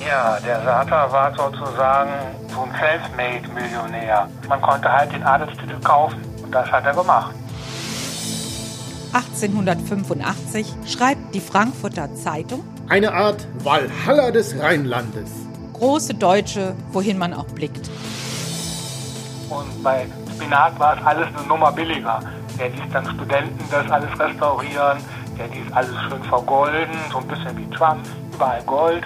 Ja, der Sata war sozusagen so ein Selfmade-Millionär. Man konnte halt den Adelstitel kaufen und das hat er gemacht. 1885 schreibt die Frankfurter Zeitung Eine Art Walhalla des Rheinlandes. Große Deutsche, wohin man auch blickt. Und bei Spinat war es alles eine Nummer billiger. Der ließ dann Studenten das alles restaurieren, der ließ alles schön vergolden, so ein bisschen wie Trump, überall Gold.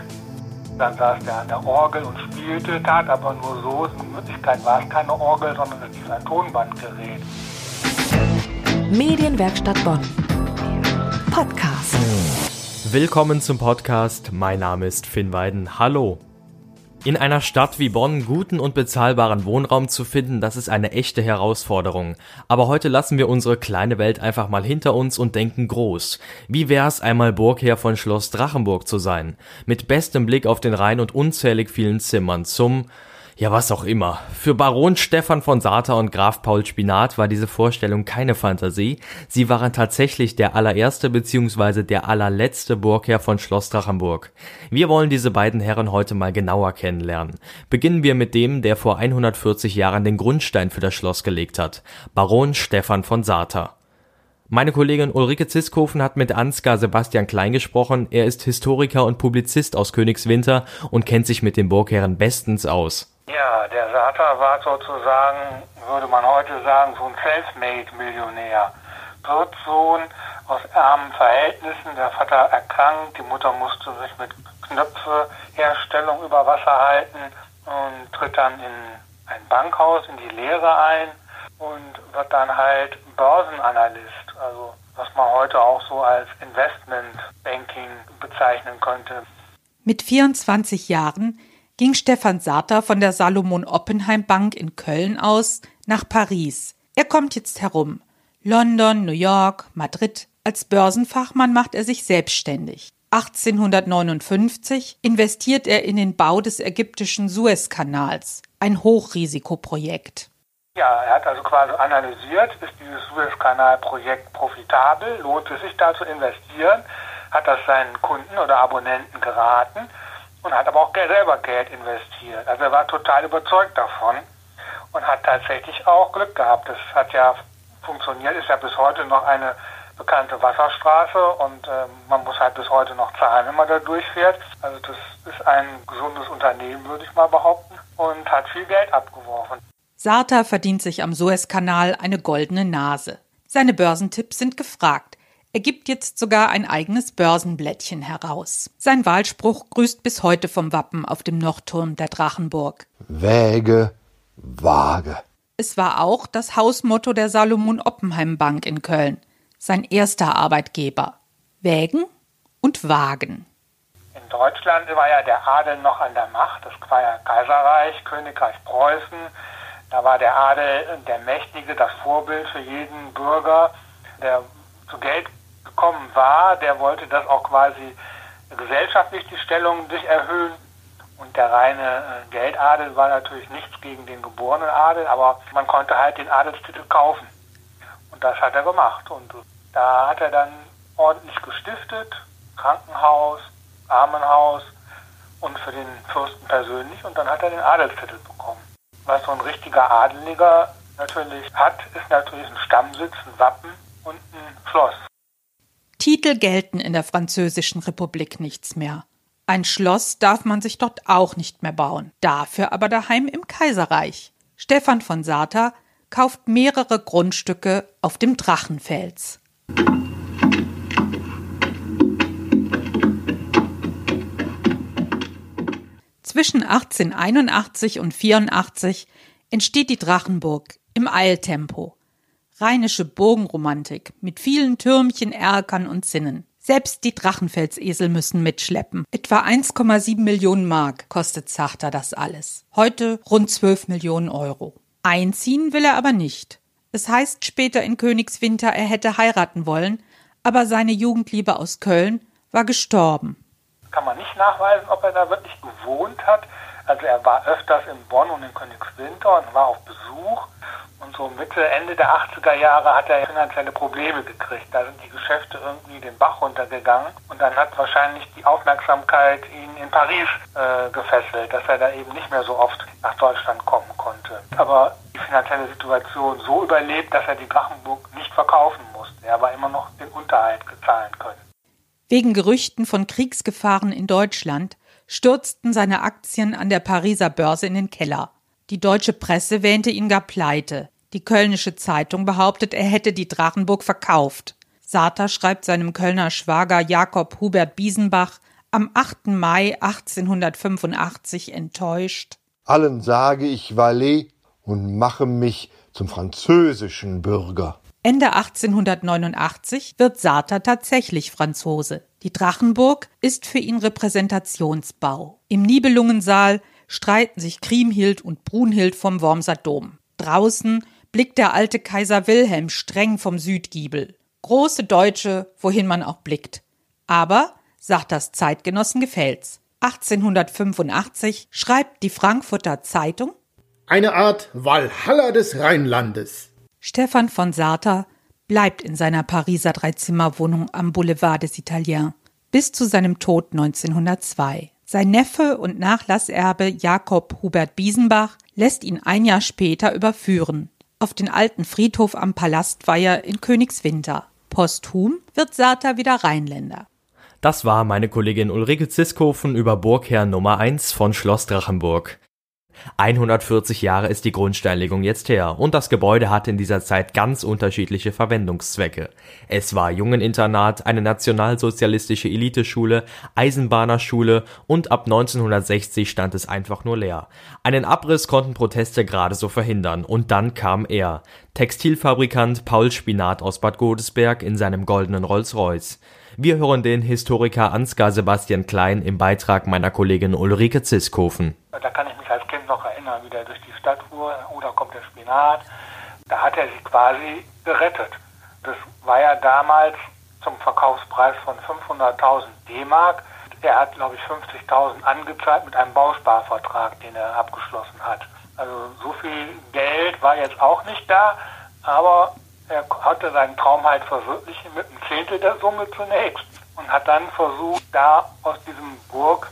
Dann saß der an der Orgel und spielte, tat aber nur so. In Wirklichkeit war es keine Orgel, sondern es lief ein Tonbandgerät. Medienwerkstatt Bonn. Podcast. Willkommen zum Podcast. Mein Name ist Finn Weiden. Hallo. In einer Stadt wie Bonn guten und bezahlbaren Wohnraum zu finden, das ist eine echte Herausforderung. Aber heute lassen wir unsere kleine Welt einfach mal hinter uns und denken groß. Wie wär's einmal Burgherr von Schloss Drachenburg zu sein? Mit bestem Blick auf den Rhein und unzählig vielen Zimmern zum ja, was auch immer. Für Baron Stefan von Sata und Graf Paul Spinat war diese Vorstellung keine Fantasie. Sie waren tatsächlich der allererste bzw. der allerletzte Burgherr von Schloss Drachenburg. Wir wollen diese beiden Herren heute mal genauer kennenlernen. Beginnen wir mit dem, der vor 140 Jahren den Grundstein für das Schloss gelegt hat. Baron Stefan von Sata. Meine Kollegin Ulrike Ziskofen hat mit Ansgar Sebastian Klein gesprochen. Er ist Historiker und Publizist aus Königswinter und kennt sich mit den Burgherren bestens aus. Ja, der Sata war sozusagen, würde man heute sagen, so ein Selfmade-Millionär. Wirtssohn aus armen Verhältnissen, der Vater erkrankt, die Mutter musste sich mit Knöpfeherstellung über Wasser halten und tritt dann in ein Bankhaus in die Lehre ein und wird dann halt Börsenanalyst, also was man heute auch so als Investmentbanking bezeichnen könnte. Mit 24 Jahren ging Stefan Sarter von der Salomon Oppenheim Bank in Köln aus nach Paris. Er kommt jetzt herum. London, New York, Madrid. Als Börsenfachmann macht er sich selbstständig. 1859 investiert er in den Bau des ägyptischen Suezkanals, ein Hochrisikoprojekt. Ja, er hat also quasi analysiert, ist dieses Suezkanalprojekt profitabel, lohnt es sich da zu investieren, hat das seinen Kunden oder Abonnenten geraten und hat aber auch selber Geld investiert. Also er war total überzeugt davon und hat tatsächlich auch Glück gehabt. Das hat ja funktioniert, ist ja bis heute noch eine bekannte Wasserstraße und äh, man muss halt bis heute noch zahlen, wenn man da durchfährt. Also das ist ein gesundes Unternehmen, würde ich mal behaupten, und hat viel Geld abgeworfen. Sarta verdient sich am Suezkanal eine goldene Nase. Seine Börsentipps sind gefragt. Er gibt jetzt sogar ein eigenes Börsenblättchen heraus. Sein Wahlspruch grüßt bis heute vom Wappen auf dem Nordturm der Drachenburg. Wäge, Waage. Es war auch das Hausmotto der Salomon Oppenheim Bank in Köln, sein erster Arbeitgeber. Wägen und Wagen. In Deutschland war ja der Adel noch an der Macht. Das war ja Kaiserreich, Königreich Preußen. Da war der Adel der Mächtige, das Vorbild für jeden Bürger, der zu Geld gekommen war, der wollte das auch quasi gesellschaftlich die Stellung sich erhöhen. Und der reine äh, Geldadel war natürlich nichts gegen den geborenen Adel, aber man konnte halt den Adelstitel kaufen. Und das hat er gemacht. Und da hat er dann ordentlich gestiftet, Krankenhaus, Armenhaus und für den Fürsten persönlich. Und dann hat er den Adelstitel bekommen. Was so ein richtiger Adeliger natürlich hat, ist natürlich ein Stammsitz, ein Wappen und ein Schloss. Titel gelten in der Französischen Republik nichts mehr. Ein Schloss darf man sich dort auch nicht mehr bauen, dafür aber daheim im Kaiserreich. Stefan von Sata kauft mehrere Grundstücke auf dem Drachenfels. Zwischen 1881 und 84 entsteht die Drachenburg im Eiltempo rheinische Bogenromantik mit vielen Türmchen, Erkern und Zinnen. Selbst die Drachenfelsesel müssen mitschleppen. Etwa 1,7 Millionen Mark kostet Zachter das alles. Heute rund 12 Millionen Euro. Einziehen will er aber nicht. Es heißt später in Königswinter, er hätte heiraten wollen, aber seine Jugendliebe aus Köln war gestorben. Kann man nicht nachweisen, ob er da wirklich gewohnt hat. Also er war öfters in Bonn und in Königswinter und war auf Besuch. Und so Mitte, Ende der 80er Jahre hat er finanzielle Probleme gekriegt. Da sind die Geschäfte irgendwie den Bach runtergegangen. Und dann hat wahrscheinlich die Aufmerksamkeit ihn in Paris äh, gefesselt, dass er da eben nicht mehr so oft nach Deutschland kommen konnte. Aber die finanzielle Situation so überlebt, dass er die Drachenburg nicht verkaufen musste. Er aber immer noch den Unterhalt gezahlen können. Wegen Gerüchten von Kriegsgefahren in Deutschland stürzten seine Aktien an der Pariser Börse in den Keller. Die deutsche Presse wähnte ihn gar pleite. Die Kölnische Zeitung behauptet, er hätte die Drachenburg verkauft. Sarter schreibt seinem Kölner Schwager Jakob Hubert Biesenbach am 8. Mai 1885 enttäuscht. Allen sage ich Valet und mache mich zum französischen Bürger. Ende 1889 wird Sarter tatsächlich Franzose. Die Drachenburg ist für ihn Repräsentationsbau. Im Nibelungensaal streiten sich Kriemhild und Brunhild vom Wormser Dom. Draußen blickt der alte Kaiser Wilhelm streng vom Südgiebel. Große Deutsche, wohin man auch blickt. Aber, sagt das Zeitgenossen gefällt's. 1885 schreibt die Frankfurter Zeitung Eine Art Walhalla des Rheinlandes. Stefan von Sarter bleibt in seiner Pariser Dreizimmerwohnung am Boulevard des Italiens bis zu seinem Tod 1902. Sein Neffe und Nachlasserbe Jakob Hubert Biesenbach lässt ihn ein Jahr später überführen auf den alten Friedhof am Palastweiher in Königswinter. Posthum wird Sarter wieder Rheinländer. Das war meine Kollegin Ulrike Ziskofen über Burgherr Nummer 1 von Schloss Drachenburg. 140 Jahre ist die Grundsteinlegung jetzt her und das Gebäude hatte in dieser Zeit ganz unterschiedliche Verwendungszwecke. Es war Jungeninternat, eine nationalsozialistische Eliteschule, Eisenbahnerschule und ab 1960 stand es einfach nur leer. Einen Abriss konnten Proteste gerade so verhindern und dann kam er, Textilfabrikant Paul Spinat aus Bad Godesberg in seinem goldenen Rolls-Royce. Wir hören den Historiker Ansgar Sebastian Klein im Beitrag meiner Kollegin Ulrike Ziskofen. Da kann ich mich als Kind noch erinnern, wie der durch die Stadt fuhr, oder kommt der Spinat. Da hat er sich quasi gerettet. Das war ja damals zum Verkaufspreis von 500.000 D-Mark. Er hat, glaube ich, 50.000 angezahlt mit einem Bausparvertrag, den er abgeschlossen hat. Also so viel Geld war jetzt auch nicht da, aber er hatte seinen Traum halt verwirklichen mit einem Zehntel der Summe zunächst und hat dann versucht, da aus diesem Burg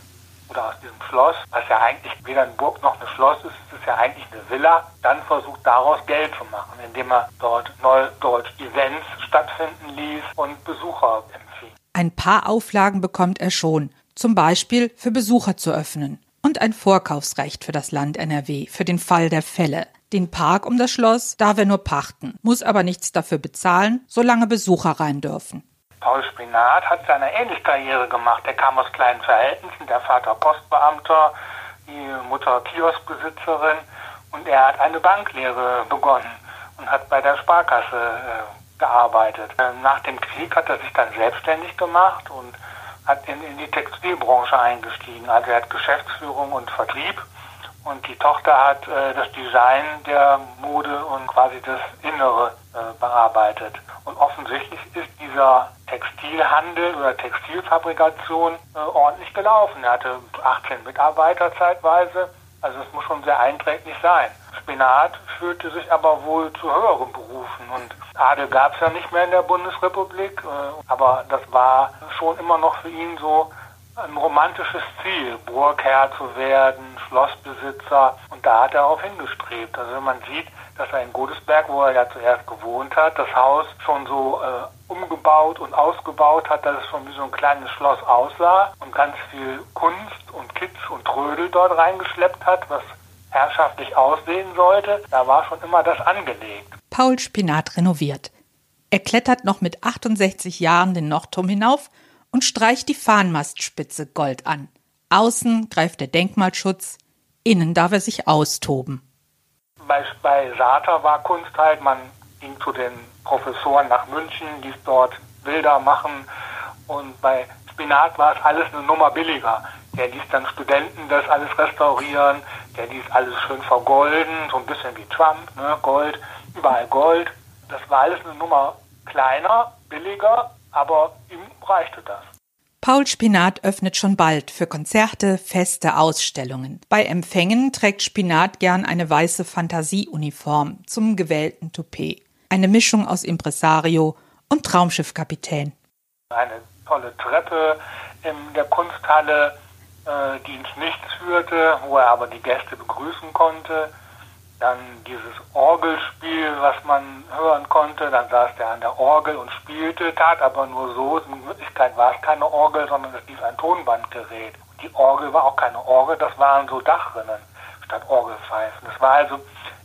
oder aus diesem Schloss, was ja eigentlich weder eine Burg noch ein Schloss ist, es ist ja eigentlich eine Villa, dann versucht daraus Geld zu machen, indem er dort neudeutsch Events stattfinden ließ und Besucher empfing. Ein paar Auflagen bekommt er schon, zum Beispiel für Besucher zu öffnen und ein Vorkaufsrecht für das Land NRW für den Fall der Fälle. Den Park um das Schloss darf er nur pachten, muss aber nichts dafür bezahlen, solange Besucher rein dürfen. Paul Spinat hat seine ähnliche Karriere gemacht. Er kam aus kleinen Verhältnissen, der Vater Postbeamter, die Mutter Kioskbesitzerin und er hat eine Banklehre begonnen und hat bei der Sparkasse äh, gearbeitet. Ähm, nach dem Krieg hat er sich dann selbstständig gemacht und hat in, in die Textilbranche eingestiegen. Also er hat Geschäftsführung und Vertrieb und die Tochter hat äh, das Design der Mode und quasi das Innere äh, bearbeitet. Und offensichtlich ist dieser Textilhandel oder Textilfabrikation äh, ordentlich gelaufen. Er hatte 18 Mitarbeiter zeitweise, also es muss schon sehr einträglich sein. Spinat fühlte sich aber wohl zu höheren Berufen und Adel gab es ja nicht mehr in der Bundesrepublik, äh, aber das war schon immer noch für ihn so ein romantisches Ziel, Burgherr zu werden, Schlossbesitzer. Und da hat er auch hingestrebt. Also wenn man sieht, dass er in Godesberg, wo er ja zuerst gewohnt hat, das Haus schon so äh, umgebaut und ausgebaut hat, dass es schon wie so ein kleines Schloss aussah und ganz viel Kunst und Kitsch und Trödel dort reingeschleppt hat, was herrschaftlich aussehen sollte, da war schon immer das angelegt. Paul Spinat renoviert. Er klettert noch mit 68 Jahren den Nordturm hinauf und streicht die Fahnenmastspitze Gold an. Außen greift der Denkmalschutz, innen darf er sich austoben. Bei, bei Sater war Kunst halt, man ging zu den Professoren nach München, ließ dort Bilder machen und bei Spinat war es alles eine Nummer billiger. Der ließ dann Studenten das alles restaurieren, der ließ alles schön vergolden, so ein bisschen wie Trump, ne, Gold, überall Gold. Das war alles eine Nummer kleiner, billiger, aber ihm reichte das. Paul Spinat öffnet schon bald für Konzerte, Feste, Ausstellungen. Bei Empfängen trägt Spinat gern eine weiße Fantasieuniform zum gewählten Toupet. Eine Mischung aus Impresario und Traumschiffkapitän. Eine tolle Treppe in der Kunsthalle. äh, die ins Nichts führte, wo er aber die Gäste begrüßen konnte. Dann dieses Orgelspiel, was man hören konnte. Dann saß der an der Orgel und spielte, tat aber nur so. In Wirklichkeit war es keine Orgel, sondern es lief ein Tonbandgerät. Die Orgel war auch keine Orgel, das waren so Dachrinnen statt Orgelpfeifen. Das war also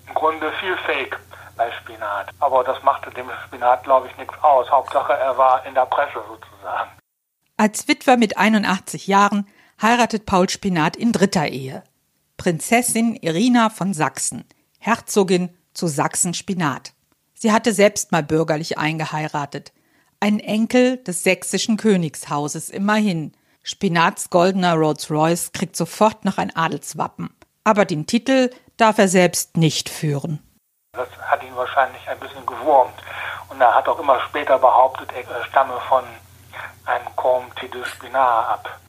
im Grunde viel Fake bei Spinat. Aber das machte dem Spinat, glaube ich, nichts aus. Hauptsache, er war in der Presse sozusagen. Als Witwer mit 81 Jahren heiratet Paul Spinat in dritter Ehe. Prinzessin Irina von Sachsen, Herzogin zu Sachsen-Spinat. Sie hatte selbst mal bürgerlich eingeheiratet. Ein Enkel des sächsischen Königshauses immerhin. Spinats goldener Rolls-Royce kriegt sofort noch ein Adelswappen. Aber den Titel darf er selbst nicht führen. Das hat ihn wahrscheinlich ein bisschen gewurmt. Und er hat auch immer später behauptet, er stamme von einem Comte de Spinat ab.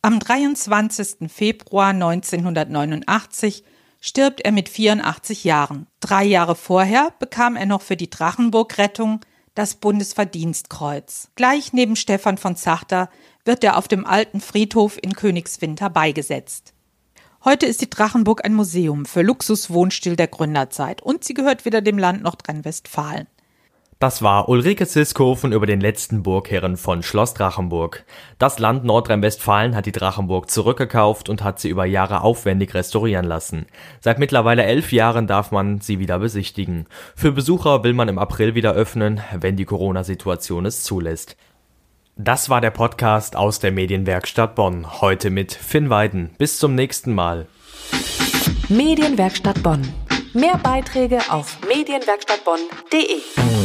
Am 23. Februar 1989 stirbt er mit 84 Jahren. Drei Jahre vorher bekam er noch für die Drachenburg-Rettung das Bundesverdienstkreuz. Gleich neben Stefan von Zachter wird er auf dem alten Friedhof in Königswinter beigesetzt. Heute ist die Drachenburg ein Museum für Luxuswohnstil der Gründerzeit und sie gehört wieder dem Land Nordrhein-Westfalen. Das war Ulrike Siskofen über den letzten Burgherren von Schloss Drachenburg. Das Land Nordrhein-Westfalen hat die Drachenburg zurückgekauft und hat sie über Jahre aufwendig restaurieren lassen. Seit mittlerweile elf Jahren darf man sie wieder besichtigen. Für Besucher will man im April wieder öffnen, wenn die Corona-Situation es zulässt. Das war der Podcast aus der Medienwerkstatt Bonn. Heute mit Finn Weiden. Bis zum nächsten Mal. Medienwerkstatt Bonn. Mehr Beiträge auf medienwerkstattbonn.de.